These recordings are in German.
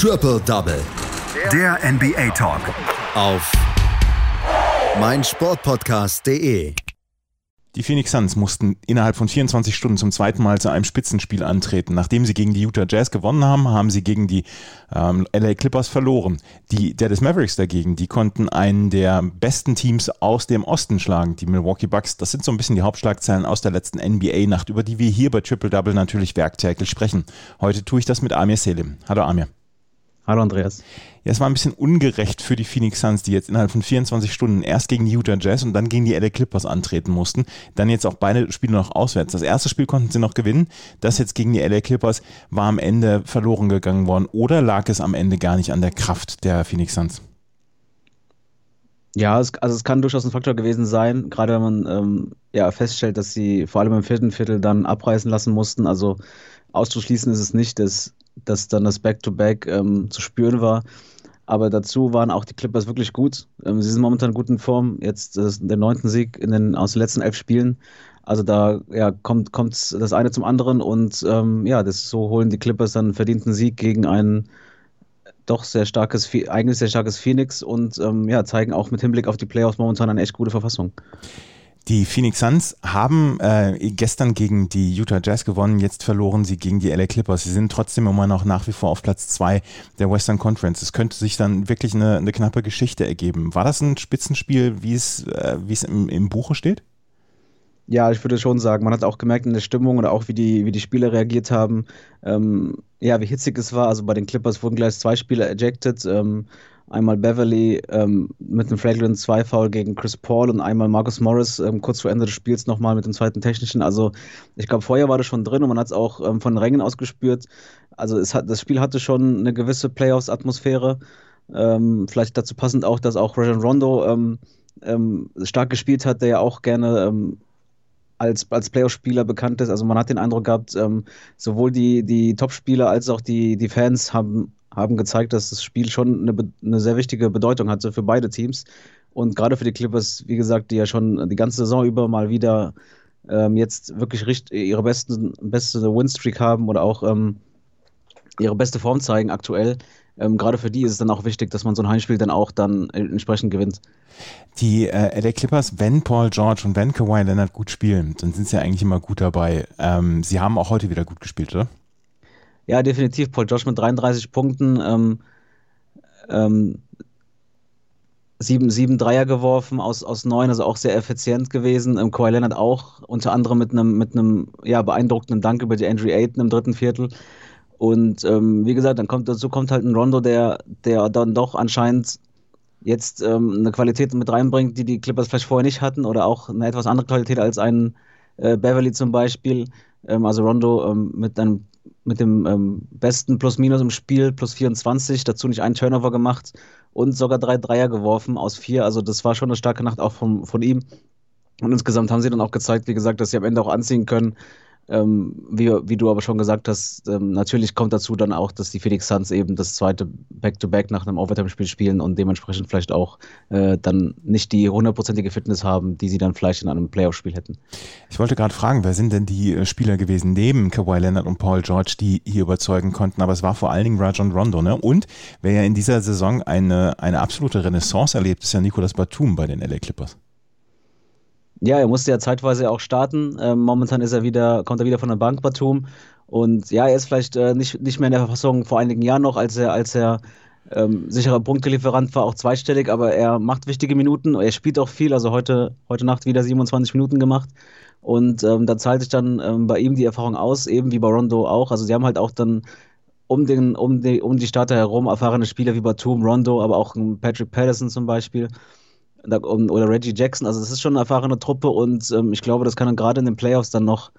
Triple Double. Der NBA Talk. Auf meinsportpodcast.de. Die Phoenix Suns mussten innerhalb von 24 Stunden zum zweiten Mal zu einem Spitzenspiel antreten. Nachdem sie gegen die Utah Jazz gewonnen haben, haben sie gegen die ähm, LA Clippers verloren. Die Dallas Mavericks dagegen, die konnten einen der besten Teams aus dem Osten schlagen, die Milwaukee Bucks. Das sind so ein bisschen die Hauptschlagzeilen aus der letzten NBA-Nacht, über die wir hier bei Triple Double natürlich werktäglich sprechen. Heute tue ich das mit Amir Selim. Hallo Amir. Hallo Andreas. Ja, es war ein bisschen ungerecht für die Phoenix Suns, die jetzt innerhalb von 24 Stunden erst gegen die Utah Jazz und dann gegen die LA Clippers antreten mussten. Dann jetzt auch beide Spiele noch auswärts. Das erste Spiel konnten sie noch gewinnen. Das jetzt gegen die LA Clippers war am Ende verloren gegangen worden. Oder lag es am Ende gar nicht an der Kraft der Phoenix Suns? Ja, es, also es kann durchaus ein Faktor gewesen sein, gerade wenn man ähm, ja, feststellt, dass sie vor allem im vierten Viertel dann abreißen lassen mussten. Also auszuschließen ist es nicht, dass dass dann das Back-to-Back -Back, ähm, zu spüren war. Aber dazu waren auch die Clippers wirklich gut. Ähm, sie sind momentan gut in Form. Jetzt ist der neunten Sieg in den, aus den letzten elf Spielen. Also da ja, kommt, kommt das eine zum anderen und ähm, ja, das, so holen die Clippers dann einen verdienten Sieg gegen ein doch sehr starkes, eigentlich sehr starkes Phoenix und ähm, ja, zeigen auch mit Hinblick auf die Playoffs momentan eine echt gute Verfassung. Die Phoenix Suns haben äh, gestern gegen die Utah Jazz gewonnen, jetzt verloren sie gegen die LA Clippers. Sie sind trotzdem immer noch nach wie vor auf Platz zwei der Western Conference. Es könnte sich dann wirklich eine, eine knappe Geschichte ergeben. War das ein Spitzenspiel, wie es, äh, wie es im, im Buche steht? Ja, ich würde schon sagen, man hat auch gemerkt in der Stimmung oder auch wie die, wie die Spieler reagiert haben, ähm, ja, wie hitzig es war. Also bei den Clippers wurden gleich zwei Spieler ejected. Ähm, einmal Beverly ähm, mit einem Flagrant 2 Foul gegen Chris Paul und einmal Marcus Morris ähm, kurz vor Ende des Spiels nochmal mit dem zweiten technischen. Also ich glaube, vorher war das schon drin und man hat es auch ähm, von Rängen aus gespürt. Also es hat, das Spiel hatte schon eine gewisse Playoffs-Atmosphäre. Ähm, vielleicht dazu passend auch, dass auch Rajon Rondo ähm, ähm, stark gespielt hat, der ja auch gerne als, als Playoff-Spieler bekannt ist. Also man hat den Eindruck gehabt, sowohl die, die Top-Spieler als auch die, die Fans haben haben gezeigt, dass das Spiel schon eine, eine sehr wichtige Bedeutung hatte für beide Teams. Und gerade für die Clippers, wie gesagt, die ja schon die ganze Saison über mal wieder ähm, jetzt wirklich richt ihre besten, beste Winstreak haben oder auch ähm, ihre beste Form zeigen aktuell. Ähm, gerade für die ist es dann auch wichtig, dass man so ein Heimspiel dann auch dann entsprechend gewinnt. Die äh, LA Clippers, wenn Paul George und wenn Kawhi Leonard gut spielen, dann sind sie ja eigentlich immer gut dabei. Ähm, sie haben auch heute wieder gut gespielt, oder? Ja, definitiv. Paul Josh mit 33 Punkten. Ähm, ähm, sieben, sieben Dreier geworfen aus, aus neun, also auch sehr effizient gewesen. Ähm, Kawhi Leonard auch, unter anderem mit einem mit ja, beeindruckenden Dank über die Andrew Ayton im dritten Viertel. Und ähm, wie gesagt, dann kommt dazu kommt halt ein Rondo, der, der dann doch anscheinend jetzt ähm, eine Qualität mit reinbringt, die die Clippers vielleicht vorher nicht hatten oder auch eine etwas andere Qualität als ein äh, Beverly zum Beispiel. Ähm, also Rondo ähm, mit einem mit dem ähm, besten Plus-Minus im Spiel, plus 24, dazu nicht einen Turnover gemacht und sogar drei Dreier geworfen aus vier. Also das war schon eine starke Nacht auch von, von ihm. Und insgesamt haben sie dann auch gezeigt, wie gesagt, dass sie am Ende auch anziehen können, ähm, wie, wie du aber schon gesagt hast, ähm, natürlich kommt dazu dann auch, dass die Phoenix Suns eben das zweite Back-to-Back -Back nach einem Overtime-Spiel spielen und dementsprechend vielleicht auch äh, dann nicht die hundertprozentige Fitness haben, die sie dann vielleicht in einem Playoff-Spiel hätten. Ich wollte gerade fragen, wer sind denn die äh, Spieler gewesen neben Kawhi Leonard und Paul George, die hier überzeugen konnten, aber es war vor allen Dingen Rajon Rondo, ne? Und wer ja in dieser Saison eine, eine absolute Renaissance erlebt, ist ja Nicolas Batum bei den LA Clippers. Ja, er musste ja zeitweise auch starten. Ähm, momentan ist er wieder, kommt er wieder von der Bank, Batum. Und ja, er ist vielleicht äh, nicht, nicht mehr in der Verfassung vor einigen Jahren noch, als er, als er ähm, sicherer Punktelieferant war, auch zweistellig, aber er macht wichtige Minuten. Er spielt auch viel, also heute, heute Nacht wieder 27 Minuten gemacht. Und ähm, da zahlt sich dann ähm, bei ihm die Erfahrung aus, eben wie bei Rondo auch. Also sie haben halt auch dann um, den, um, die, um die Starter herum erfahrene Spieler wie Batum, Rondo, aber auch Patrick Patterson zum Beispiel oder Reggie Jackson. Also das ist schon eine erfahrene Truppe und ähm, ich glaube, das kann dann gerade in den Playoffs dann noch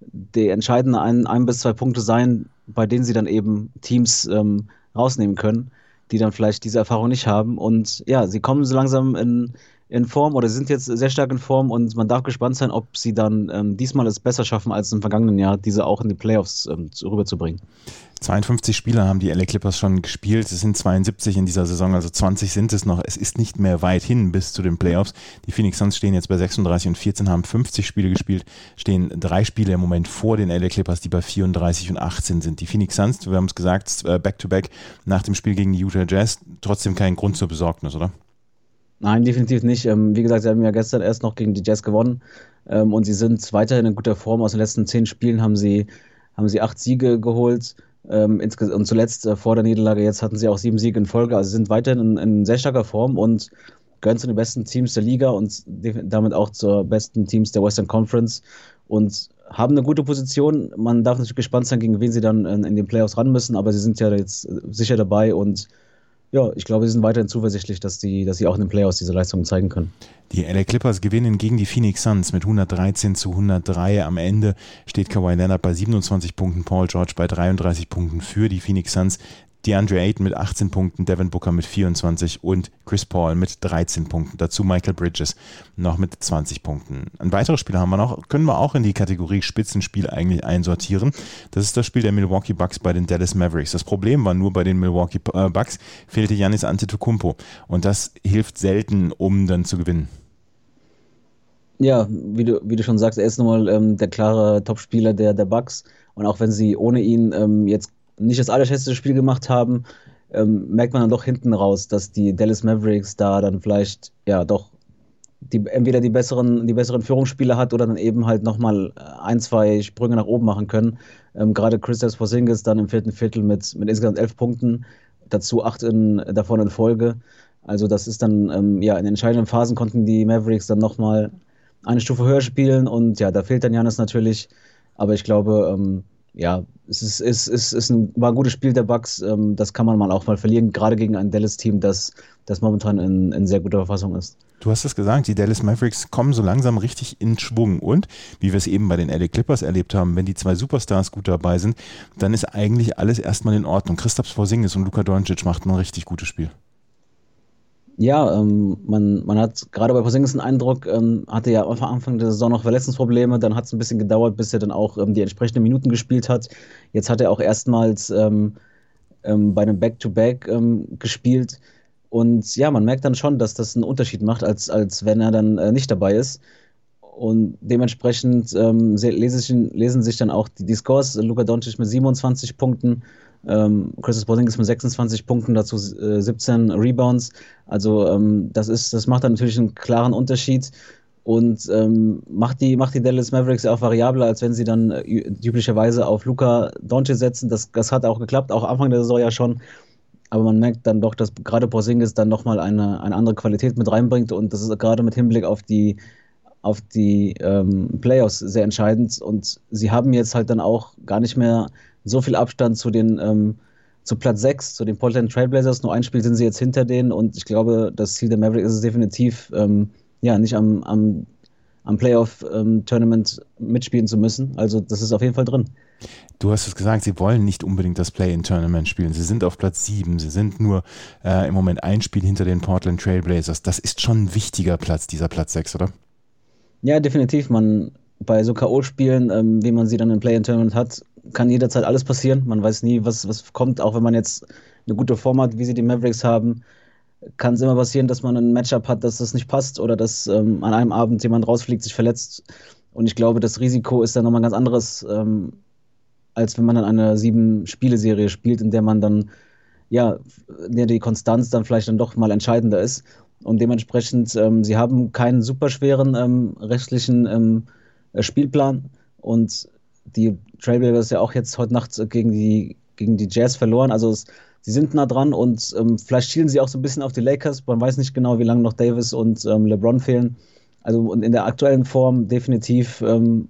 die entscheidende ein, ein bis zwei Punkte sein, bei denen sie dann eben Teams ähm, rausnehmen können, die dann vielleicht diese Erfahrung nicht haben. Und ja, sie kommen so langsam in, in Form oder sind jetzt sehr stark in Form und man darf gespannt sein, ob sie dann ähm, diesmal es besser schaffen als im vergangenen Jahr, diese auch in die Playoffs ähm, rüberzubringen. 52 Spieler haben die LA Clippers schon gespielt. Es sind 72 in dieser Saison, also 20 sind es noch. Es ist nicht mehr weit hin bis zu den Playoffs. Die Phoenix Suns stehen jetzt bei 36 und 14, haben 50 Spiele gespielt, stehen drei Spiele im Moment vor den LA Clippers, die bei 34 und 18 sind. Die Phoenix Suns, wir haben es gesagt, äh, back-to-back -back nach dem Spiel gegen die Utah Jazz, trotzdem kein Grund zur Besorgnis, oder? Nein, definitiv nicht. Ähm, wie gesagt, sie haben ja gestern erst noch gegen die Jazz gewonnen ähm, und sie sind weiterhin in guter Form. Aus den letzten zehn Spielen haben sie, haben sie acht Siege geholt. Ähm, und zuletzt äh, vor der Niederlage, jetzt hatten sie auch sieben Siege in Folge. Also sie sind weiterhin in, in sehr starker Form und gehören zu den besten Teams der Liga und damit auch zur besten Teams der Western Conference und haben eine gute Position. Man darf natürlich gespannt sein, gegen wen sie dann in, in den Playoffs ran müssen, aber sie sind ja jetzt sicher dabei und ja, ich glaube, sie sind weiterhin zuversichtlich, dass, die, dass sie auch in den Playoffs diese Leistungen zeigen können. Die LA Clippers gewinnen gegen die Phoenix Suns mit 113 zu 103. Am Ende steht Kawhi Leonard bei 27 Punkten, Paul George bei 33 Punkten für die Phoenix Suns. DeAndre Ayton mit 18 Punkten, Devin Booker mit 24 und Chris Paul mit 13 Punkten. Dazu Michael Bridges noch mit 20 Punkten. Ein weiteres Spiel haben wir noch, können wir auch in die Kategorie Spitzenspiel eigentlich einsortieren. Das ist das Spiel der Milwaukee Bucks bei den Dallas Mavericks. Das Problem war nur bei den Milwaukee äh, Bucks fehlte Janis Antetokounmpo und das hilft selten, um dann zu gewinnen. Ja, wie du, wie du schon sagst, er ist nochmal ähm, der klare Topspieler der, der Bucks. Und auch wenn sie ohne ihn ähm, jetzt nicht das allerschlechteste Spiel gemacht haben, ähm, merkt man dann doch hinten raus, dass die Dallas Mavericks da dann vielleicht ja doch die, entweder die besseren, die besseren Führungsspieler hat oder dann eben halt nochmal äh, ein, zwei Sprünge nach oben machen können. Ähm, Gerade Christoph Porzingis dann im vierten Viertel mit, mit insgesamt elf Punkten, dazu acht in, davon in Folge. Also das ist dann, ähm, ja, in entscheidenden Phasen konnten die Mavericks dann nochmal eine Stufe höher spielen und ja, da fehlt dann Janis natürlich. Aber ich glaube, ähm, ja, es ist, es ist, es ist ein, war ein gutes Spiel der Bucks. Ähm, das kann man mal auch mal verlieren, gerade gegen ein Dallas-Team, das, das momentan in, in sehr guter Verfassung ist. Du hast es gesagt, die Dallas Mavericks kommen so langsam richtig in Schwung. Und wie wir es eben bei den LA Clippers erlebt haben, wenn die zwei Superstars gut dabei sind, dann ist eigentlich alles erstmal in Ordnung. Christoph Porzingis und Luka Doncic machten ein richtig gutes Spiel. Ja, ähm, man, man hat gerade bei Porzingis den Eindruck, ähm, hatte ja am Anfang der Saison noch Verletzungsprobleme, dann hat es ein bisschen gedauert, bis er dann auch ähm, die entsprechenden Minuten gespielt hat. Jetzt hat er auch erstmals ähm, ähm, bei einem Back-to-Back ähm, gespielt. Und ja, man merkt dann schon, dass das einen Unterschied macht, als, als wenn er dann äh, nicht dabei ist. Und dementsprechend lesen, lesen sich dann auch die, die Scores. Luka Doncic mit 27 Punkten, ähm, Chris Porzingis mit 26 Punkten, dazu äh, 17 Rebounds. Also ähm, das ist, das macht dann natürlich einen klaren Unterschied und ähm, macht, die, macht die Dallas Mavericks ja auch variabler, als wenn sie dann äh, üblicherweise auf Luca Doncic setzen. Das, das hat auch geklappt, auch Anfang der Saison ja schon. Aber man merkt dann doch, dass gerade Porzingis dann nochmal eine, eine andere Qualität mit reinbringt und das ist gerade mit Hinblick auf die auf die ähm, Playoffs sehr entscheidend und sie haben jetzt halt dann auch gar nicht mehr so viel Abstand zu den ähm, zu Platz 6, zu den Portland Trailblazers. Nur ein Spiel sind sie jetzt hinter denen und ich glaube, das Ziel der Mavericks ist es definitiv, ähm, ja, nicht am, am, am Playoff-Tournament ähm, mitspielen zu müssen. Also das ist auf jeden Fall drin. Du hast es gesagt, sie wollen nicht unbedingt das Play-in-Tournament spielen. Sie sind auf Platz 7. Sie sind nur äh, im Moment ein Spiel hinter den Portland Trailblazers. Das ist schon ein wichtiger Platz, dieser Platz 6, oder? Ja, definitiv. Man bei so K.O.-Spielen, ähm, wie man sie dann im Play-in-Tournament hat, kann jederzeit alles passieren. Man weiß nie, was, was kommt, auch wenn man jetzt eine gute Form hat, wie sie die Mavericks haben. Kann es immer passieren, dass man ein Matchup hat, dass das nicht passt oder dass ähm, an einem Abend jemand rausfliegt, sich verletzt. Und ich glaube, das Risiko ist dann nochmal ganz anderes, ähm, als wenn man dann eine sieben-Spiele-Serie spielt, in der man dann, ja, die Konstanz dann vielleicht dann doch mal entscheidender ist. Und dementsprechend, ähm, sie haben keinen superschweren ähm, restlichen ähm, Spielplan. Und die Trailblazers ja auch jetzt heute Nacht gegen die, gegen die Jazz verloren. Also es, sie sind nah dran und ähm, vielleicht schielen sie auch so ein bisschen auf die Lakers. Man weiß nicht genau, wie lange noch Davis und ähm, LeBron fehlen. Also und in der aktuellen Form definitiv ähm,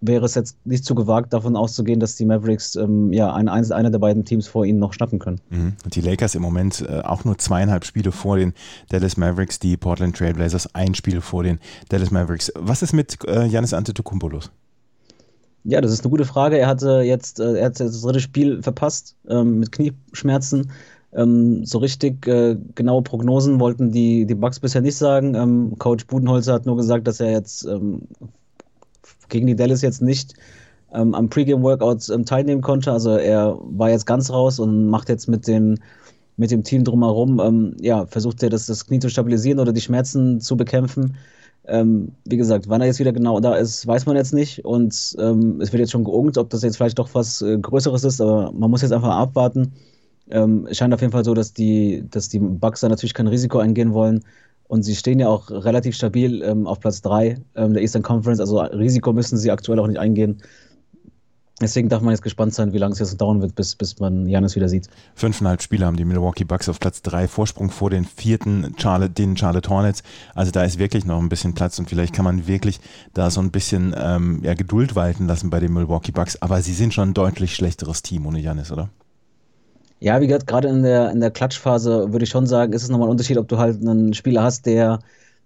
wäre es jetzt nicht zu gewagt, davon auszugehen, dass die Mavericks ähm, ja ein, einer der beiden Teams vor ihnen noch schnappen können. Mhm. Die Lakers im Moment äh, auch nur zweieinhalb Spiele vor den Dallas Mavericks, die Portland Trailblazers ein Spiel vor den Dallas Mavericks. Was ist mit äh, Janis Antetokounmpo los? Ja, das ist eine gute Frage. Er hatte jetzt, äh, er hat das dritte Spiel verpasst ähm, mit Knieschmerzen. Ähm, so richtig äh, genaue Prognosen wollten die, die Bucks bisher nicht sagen. Ähm, Coach Budenholzer hat nur gesagt, dass er jetzt ähm, gegen die Dallas jetzt nicht ähm, am Pre-Game-Workout ähm, teilnehmen konnte. Also er war jetzt ganz raus und macht jetzt mit den mit dem Team drumherum, ja, versucht er das, das Knie zu stabilisieren oder die Schmerzen zu bekämpfen. Ähm, wie gesagt, wann er jetzt wieder genau da ist, weiß man jetzt nicht. Und ähm, es wird jetzt schon geungt, ob das jetzt vielleicht doch was äh, Größeres ist, aber man muss jetzt einfach abwarten. Ähm, es scheint auf jeden Fall so, dass die, dass die Bucks da natürlich kein Risiko eingehen wollen. Und sie stehen ja auch relativ stabil ähm, auf Platz 3 ähm, der Eastern Conference. Also Risiko müssen sie aktuell auch nicht eingehen. Deswegen darf man jetzt gespannt sein, wie lange es jetzt dauern wird, bis, bis man Janis wieder sieht. Fünfeinhalb Spiele haben die Milwaukee Bucks auf Platz drei, Vorsprung vor den vierten Charlotte, den Charlotte Hornets. Also da ist wirklich noch ein bisschen Platz und vielleicht kann man wirklich da so ein bisschen ähm, ja, Geduld walten lassen bei den Milwaukee Bucks. Aber sie sind schon ein deutlich schlechteres Team ohne Janis, oder? Ja, wie gesagt, gerade in der, in der Klatschphase würde ich schon sagen, ist es nochmal ein Unterschied, ob du halt einen Spieler hast, der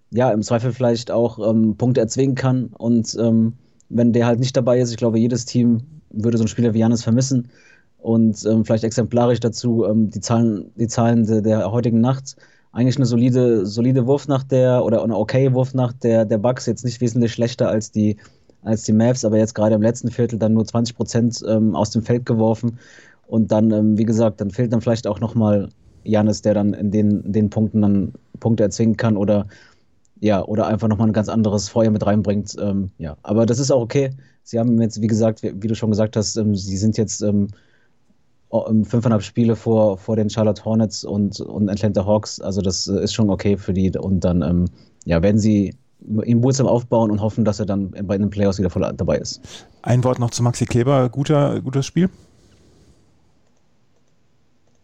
ja im Zweifel vielleicht auch ähm, Punkte erzwingen kann. Und ähm, wenn der halt nicht dabei ist, ich glaube, jedes Team würde so einen Spieler wie Janis vermissen. Und ähm, vielleicht exemplarisch dazu ähm, die Zahlen, die Zahlen de, der heutigen Nacht. Eigentlich eine solide, solide Wurfnacht der oder eine okay Wurfnacht der, der Bucks, jetzt nicht wesentlich schlechter als die, als die Mavs, aber jetzt gerade im letzten Viertel dann nur 20 Prozent ähm, aus dem Feld geworfen. Und dann, ähm, wie gesagt, dann fehlt dann vielleicht auch nochmal Janis, der dann in den, in den Punkten dann Punkte erzwingen kann oder ja, oder einfach nochmal ein ganz anderes Feuer mit reinbringt. Ähm, ja, aber das ist auch okay. Sie haben jetzt, wie gesagt, wie, wie du schon gesagt hast, ähm, sie sind jetzt ähm, fünfeinhalb Spiele vor, vor den Charlotte Hornets und, und Atlanta Hawks. Also das äh, ist schon okay für die. Und dann ähm, ja, werden sie ihn Wurzeln aufbauen und hoffen, dass er dann bei den Playoffs wieder voll dabei ist. Ein Wort noch zu Maxi Kleber. Guter, gutes Spiel?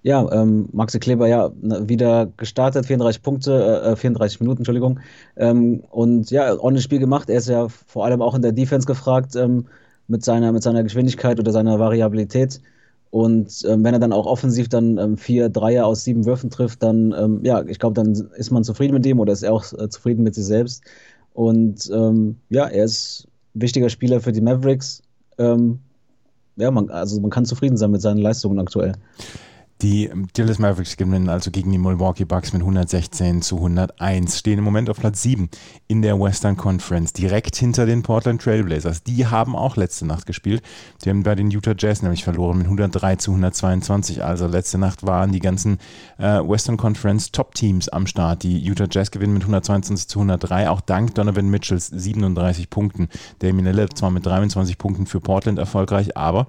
Ja, ähm, Maxi Kleber ja wieder gestartet, 34 Punkte, äh, 34 Minuten, Entschuldigung. Ähm, und ja, ordentliches Spiel gemacht. Er ist ja vor allem auch in der Defense gefragt ähm, mit, seiner, mit seiner Geschwindigkeit oder seiner Variabilität. Und ähm, wenn er dann auch offensiv dann ähm, vier Dreier aus sieben Würfen trifft, dann, ähm, ja, ich glaube, dann ist man zufrieden mit dem oder ist er auch äh, zufrieden mit sich selbst. Und ähm, ja, er ist ein wichtiger Spieler für die Mavericks. Ähm, ja, man, also man kann zufrieden sein mit seinen Leistungen aktuell. Die Dallas Mavericks gewinnen also gegen die Milwaukee Bucks mit 116 zu 101, stehen im Moment auf Platz 7 in der Western Conference, direkt hinter den Portland Trailblazers. Die haben auch letzte Nacht gespielt. Die haben bei den Utah Jazz nämlich verloren mit 103 zu 122. Also letzte Nacht waren die ganzen äh, Western Conference Top-Teams am Start. Die Utah Jazz gewinnen mit 122 zu 103, auch dank Donovan Mitchells 37 Punkten. Damien Lillard zwar mit 23 Punkten für Portland erfolgreich, aber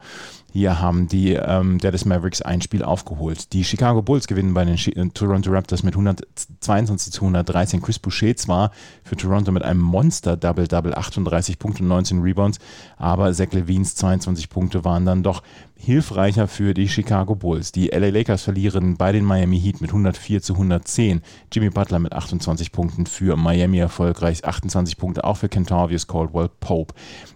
hier haben die ähm, Dallas Mavericks ein Spiel aufgeholt. Die Chicago Bulls gewinnen bei den äh, Toronto Raptors mit 122 zu 113. Chris Boucher zwar für Toronto mit einem Monster-Double-Double, 38 Punkte und 19 Rebounds, aber Zach Levines 22 Punkte waren dann doch hilfreicher für die Chicago Bulls. Die LA Lakers verlieren bei den Miami Heat mit 104 zu 110. Jimmy Butler mit 28 Punkten für Miami erfolgreich, 28 Punkte auch für Kentavious Caldwell Pope.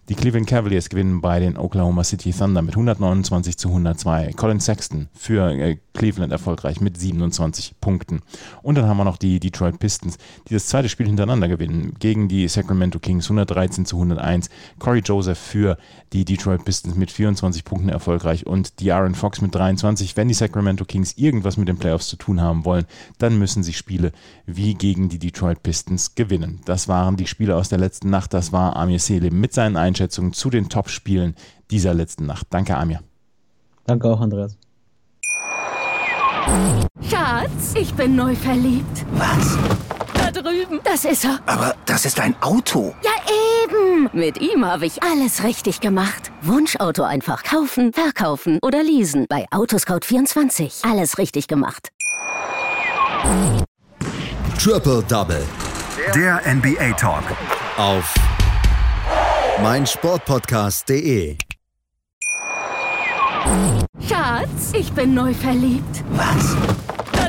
Die Cleveland Cavaliers gewinnen bei den Oklahoma City Thunder mit 129 zu 102. Colin Sexton für äh, Cleveland erfolgreich mit 27 Punkten. Und dann haben wir noch die Detroit Pistons, die das zweite Spiel hintereinander gewinnen gegen die Sacramento Kings 113 zu 101. Corey Joseph für die Detroit Pistons mit 24 Punkten erfolgreich und die Aaron Fox mit 23. Wenn die Sacramento Kings irgendwas mit den Playoffs zu tun haben wollen, dann müssen sie Spiele wie gegen die Detroit Pistons gewinnen. Das waren die Spiele aus der letzten Nacht. Das war Amir Selim mit seinen Einschätzungen zu den Top-Spielen dieser letzten Nacht. Danke, Amir. Danke auch, Andreas. Schatz, ich bin neu verliebt. Was? Da drüben. Das ist er. Aber das ist ein Auto. Ja, eben. Mit ihm habe ich alles richtig gemacht. Wunschauto einfach kaufen, verkaufen oder leasen. Bei Autoscout24. Alles richtig gemacht. Triple Double. Der NBA Talk. Auf meinsportpodcast.de. Schatz, ich bin neu verliebt. Was?